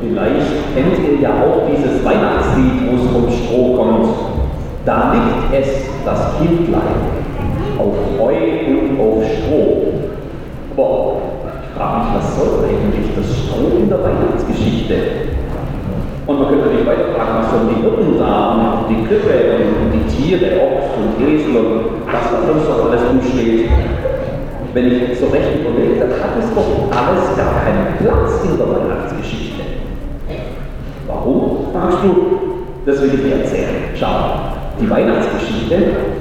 Vielleicht kennt ihr ja auch dieses Weihnachtslied, wo es vom Stroh kommt. Da liegt es, das Kindlein, auf Heu und auf Stroh. Aber ich frage mich, was soll eigentlich das Stroh in der Weihnachtsgeschichte? Und man könnte nicht weiter fragen, was sollen die Hirten da und die Krippe und die Tiere, Ochs und Esel und was da sonst noch alles rumsteht. Wenn ich so recht überlege, dann hat es doch alles gar keinen Platz in der Weihnachtsgeschichte. Fragst du? Das will ich dir erzählen. Schau, die Weihnachtsgeschichte,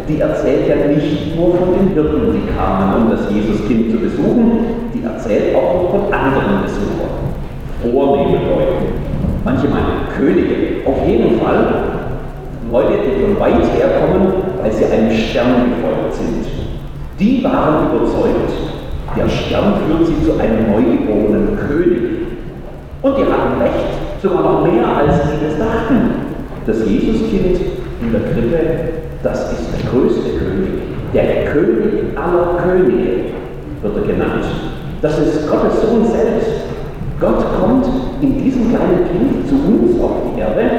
die erzählt ja nicht nur von den Hirten, die kamen, um das Jesuskind zu besuchen, die erzählt auch von anderen Besuchern, vornehmen Leuten. Manche meinen Könige. Auf jeden Fall Leute, die von weit her kommen, weil sie einem Stern gefolgt sind. Die waren überzeugt, der Stern führt sie zu einem neugeborenen König. Und die hatten recht, sogar noch mehr als sie es dachten. Das Jesuskind in der Krippe, das ist der größte König. Der König aller Könige wird er genannt. Das ist Gottes Sohn selbst. Gott kommt in diesem kleinen Kind zu uns auf die Erde,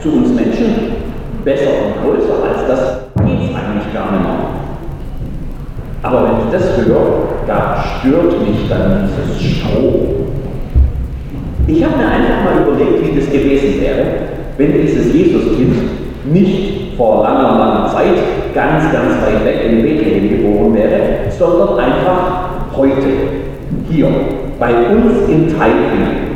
zu uns Menschen, besser und größer als das geht es eigentlich gar nicht mehr. Aber wenn ich das höre, da stört mich dann dieses Stroh. Ich habe mir einfach mal überlegt, wie das gewesen wäre, wenn dieses Jesuskind nicht vor langer, langer Zeit ganz, ganz weit weg in Bethlehem geboren wäre, sondern einfach heute, hier, bei uns in Teilingen.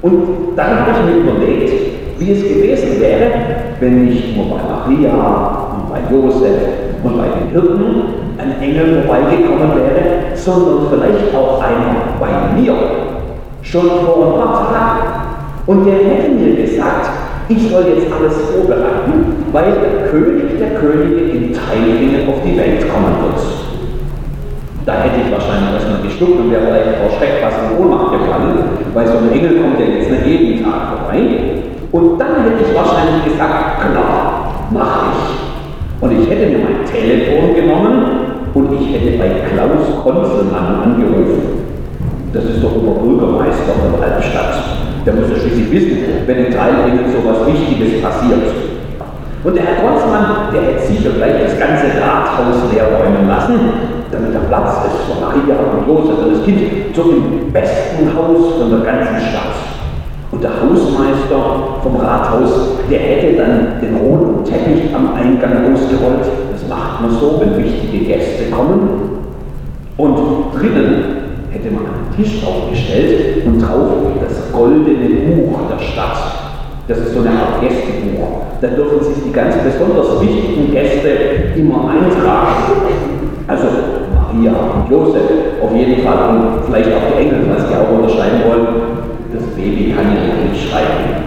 Und dann habe ich mir überlegt, wie es gewesen wäre, wenn nicht nur bei Maria und bei Josef und bei den Hirten ein Engel vorbeigekommen wäre, sondern vielleicht auch einer bei mir, schon vor ein paar Tagen. Und der hätte mir gesagt, ich soll jetzt alles vorbereiten, weil der König der Könige in Teilingen auf die Welt kommen wird. Da hätte ich wahrscheinlich erstmal geschluckt und wäre vielleicht vor Schreck fast in Ohnmacht gefallen, weil so ein Engel kommt ja jetzt nicht jeden Tag vorbei. Und dann hätte ich wahrscheinlich gesagt, klar, mach ich. Und ich hätte mir mein Telefon genommen und ich hätte bei Klaus Konzelmann angerufen. Das ist doch Oberbürgermeister der Albstadt. Der muss ja schließlich wissen, wenn in Teilringen so etwas Wichtiges passiert. Und der Herr Konzmann, der hätte sicher gleich das ganze Rathaus leer räumen lassen, damit der Platz ist für Maria und Josef und das Kind zu dem besten Haus von der ganzen Stadt. Und der Hausmeister vom Rathaus, der hätte dann den roten Teppich am Eingang ausgerollt. Das macht man so, wenn wichtige Gäste kommen. Und drinnen hätte man einen Tisch aufgestellt und drauf das goldene Buch der Stadt. Das ist so eine Art Gästebuch. Da dürfen sich die ganz besonders wichtigen Gäste immer eintragen. Also Maria und Josef auf jeden Fall und vielleicht auch die Engel, was die auch unterschreiben wollen. Das Baby kann ja nicht schreiben.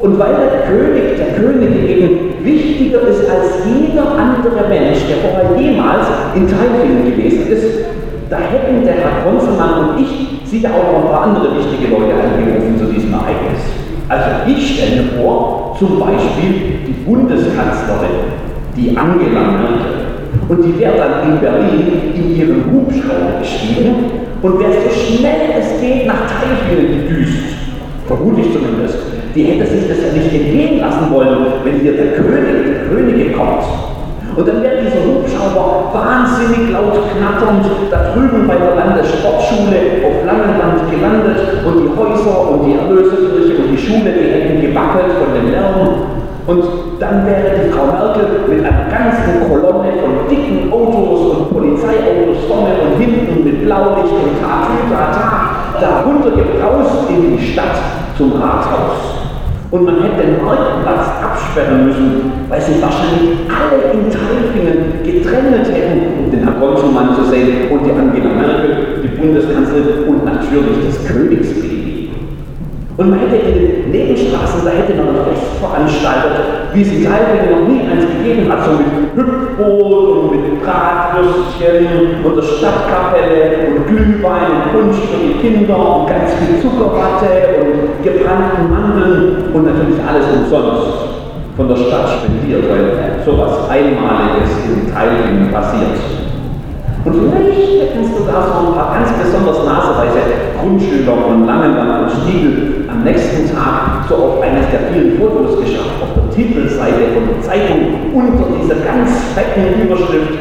Und weil der König der Könige eben wichtiger ist als jeder andere Mensch, der vorher jemals in Teilfilmen gewesen ist, da hätten der Herr Konzelmann und ich sicher auch noch ein paar andere wichtige Leute angerufen zu diesem Ereignis. Also ich stelle mir vor, zum Beispiel die Bundeskanzlerin, die Angela Merkel. Und die wäre dann in Berlin in ihren Hubschrauber gestiegen und wäre so schnell es geht nach Teilfilmen gedüst. Vermute ich zumindest. Die hätte sich das ja nicht entgehen lassen wollen, wenn hier der König, der Königin kommt. Und dann wird dieser Hubschrauber wahnsinnig laut knatternd da drüben bei der Landessportschule auf Langenland gelandet und die Häuser und die Erlöserkirche und die Schule, die hätten gewackelt von dem Lärm. Und dann wäre die Frau Merkel mit einer ganzen Kolonne von dicken Autos und Polizeiautos vorne und hinten mit Blaulicht und Tatütata da runtergebraust in die Stadt zum Rathaus. Und man hätte den Marktplatz absperren müssen, weil sich wahrscheinlich alle in Teilfingen getrennt hätten, um den Herrn Konsumann zu sehen und die Angela Merkel, die Bundeskanzlerin und natürlich das Königsbaby. Und man hätte in den Nebenstraßen, da hätte man ein Fest veranstaltet, wie es in Teilfingen noch nie eins gegeben hat, so mit Hüpfboot und der Stadtkapelle und Glühwein und Punsch für die Kinder und ganz viel Zuckerwatte und gebrannten Mandeln und natürlich alles umsonst von der Stadt spendiert, weil sowas Einmaliges in Teilfingen passiert. Und vielleicht hätten sogar so ein paar ganz besonders naseweise Grundschüler von Langenland und Stiegel nächsten Tag so auf eines der vielen Fotos geschafft, auf der Titelseite von der Zeitung unter dieser ganz fetten Überschrift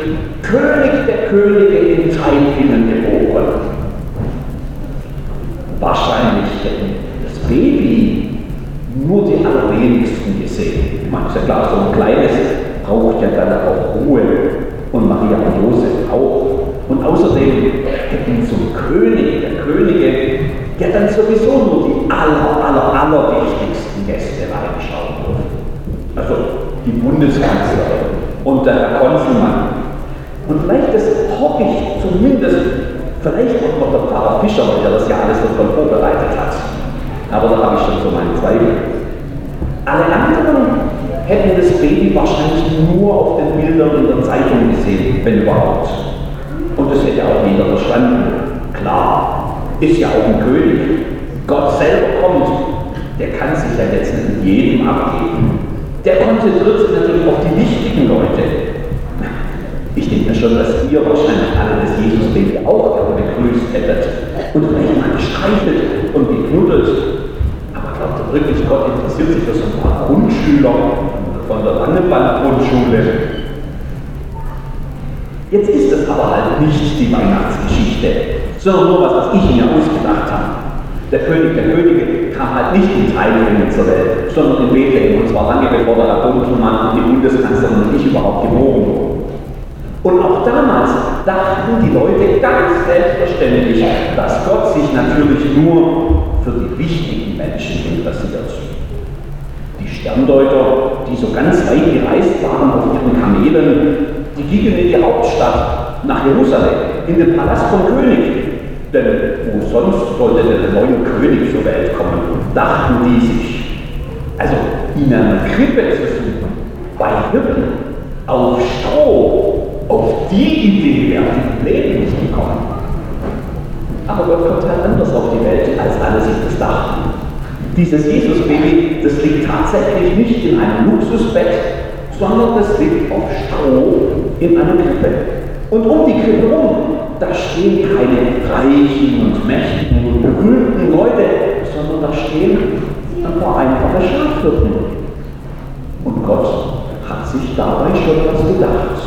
König der Könige in Teilfinnen geboren. Wahrscheinlich hätten das Baby nur die allerwenigsten gesehen. Man ist ja klar, so ein kleines braucht ja dann auch Ruhe und Maria und Josef auch. Und außerdem hätten zum König ja dann sowieso nur die aller, aller, aller wichtigsten Gäste reinschauen dürfen. Also die Bundeskanzlerin und der Herr Konselmann. Und vielleicht, das hoffe ich zumindest, vielleicht auch noch der Pfarrer Fischer, weil er das ja alles davon vorbereitet hat. Aber da habe ich schon so meine Zweifel. Alle anderen hätten das Baby wahrscheinlich nur auf den Bildern in der Zeitung gesehen, wenn überhaupt. Und das hätte auch jeder verstanden. Klar, ist ja auch ein König. Gott selber kommt, der kann sich ja jetzt nicht jedem abgeben. Der konzentriert sich natürlich auf die wichtigen Leute. Ich denke mir schon, dass ihr wahrscheinlich alle das Jesus-Baby auch begrüßt hättet und vielleicht mal gestreichelt und geknuddelt. Aber glaubt ihr wirklich, Gott interessiert sich für so ein paar Grundschüler von der Langeband-Grundschule? Jetzt ist es aber halt nicht die Weihnachtsgeschichte, sondern nur was, was ich mir ausgedacht habe. Der König der Könige kam halt nicht in Teilringen zur Welt, sondern in Bethlehem, und zwar lange bevor der Herr Bundelmann und die Bundeskanzlerin und ich überhaupt geboren wurden. Und auch damals dachten die Leute ganz selbstverständlich, dass Gott sich natürlich nur für die wichtigen Menschen interessiert. Die Sterndeuter, die so ganz weit gereist waren auf ihren Kamelen, die gingen in die Hauptstadt, nach Jerusalem, in den Palast vom König. Denn wo sonst sollte der neue König zur Welt kommen, dachten die sich. Also in einer Krippe zu suchen, bei Hirten, auf Stroh, auf die Idee wäre Leben nicht gekommen. Aber Gott kommt halt anders auf die Welt, als alle sich das dachten. Dieses Jesus-Baby, das liegt tatsächlich nicht in einem Luxusbett, sondern das liegt auf Stroh in einer Krippe. Und um die Krippe herum, da stehen keine reichen und mächtigen und berühmten Leute, sondern da stehen ein paar einfache Schafhirten. Und Gott hat sich dabei schon was gedacht.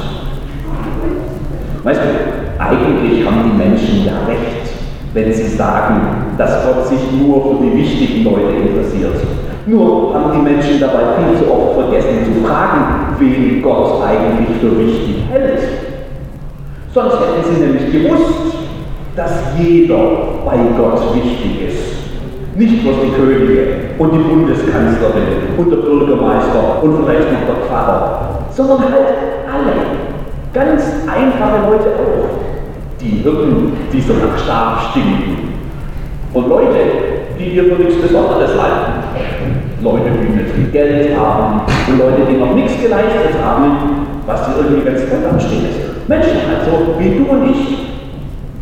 Weißt du, eigentlich haben die Menschen ja recht, wenn sie sagen, dass Gott sich nur für wichtigen Leute interessiert. Nur haben die Menschen dabei viel zu oft vergessen zu fragen, wen Gott eigentlich für wichtig hält. Sonst hätten sie nämlich gewusst, dass jeder bei Gott wichtig ist. Nicht bloß die Könige und die Bundeskanzlerin und der Bürgermeister und vielleicht noch der Pfarrer, sondern halt alle. Ganz einfache Leute auch. Die Hirten, die so nach Stab stinken. Und Leute, die wir für nichts Besonderes halten. Leute, die nicht viel Geld haben und Leute, die noch nichts geleistet haben, was sie irgendwie ganz gut anstehen ist. Menschen also wie du und ich,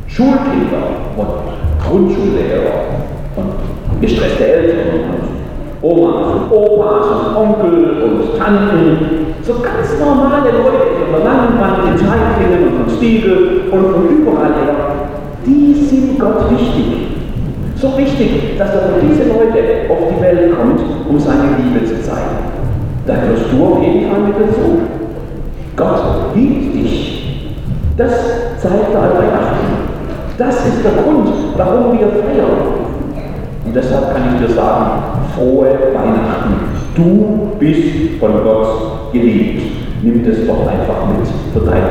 Schulkinder und Grundschullehrer und gestresste Eltern und Omas und Opas und Onkel und Tanten, so ganz normale Leute von der Langenwand, in Zeitlingen und von Stiegel und von überall her, die sind Gott wichtig. So wichtig, dass er für diese Leute auf die Welt kommt, um seine Liebe zu zeigen. Da gehörst du auf jeden Fall mit dazu. Gott liebt dich. Das zeigt er Weihnachten. Das ist der Grund, warum wir feiern. Und deshalb kann ich dir sagen, frohe Weihnachten. Du bist von Gott geliebt. Nimm das doch einfach mit für dein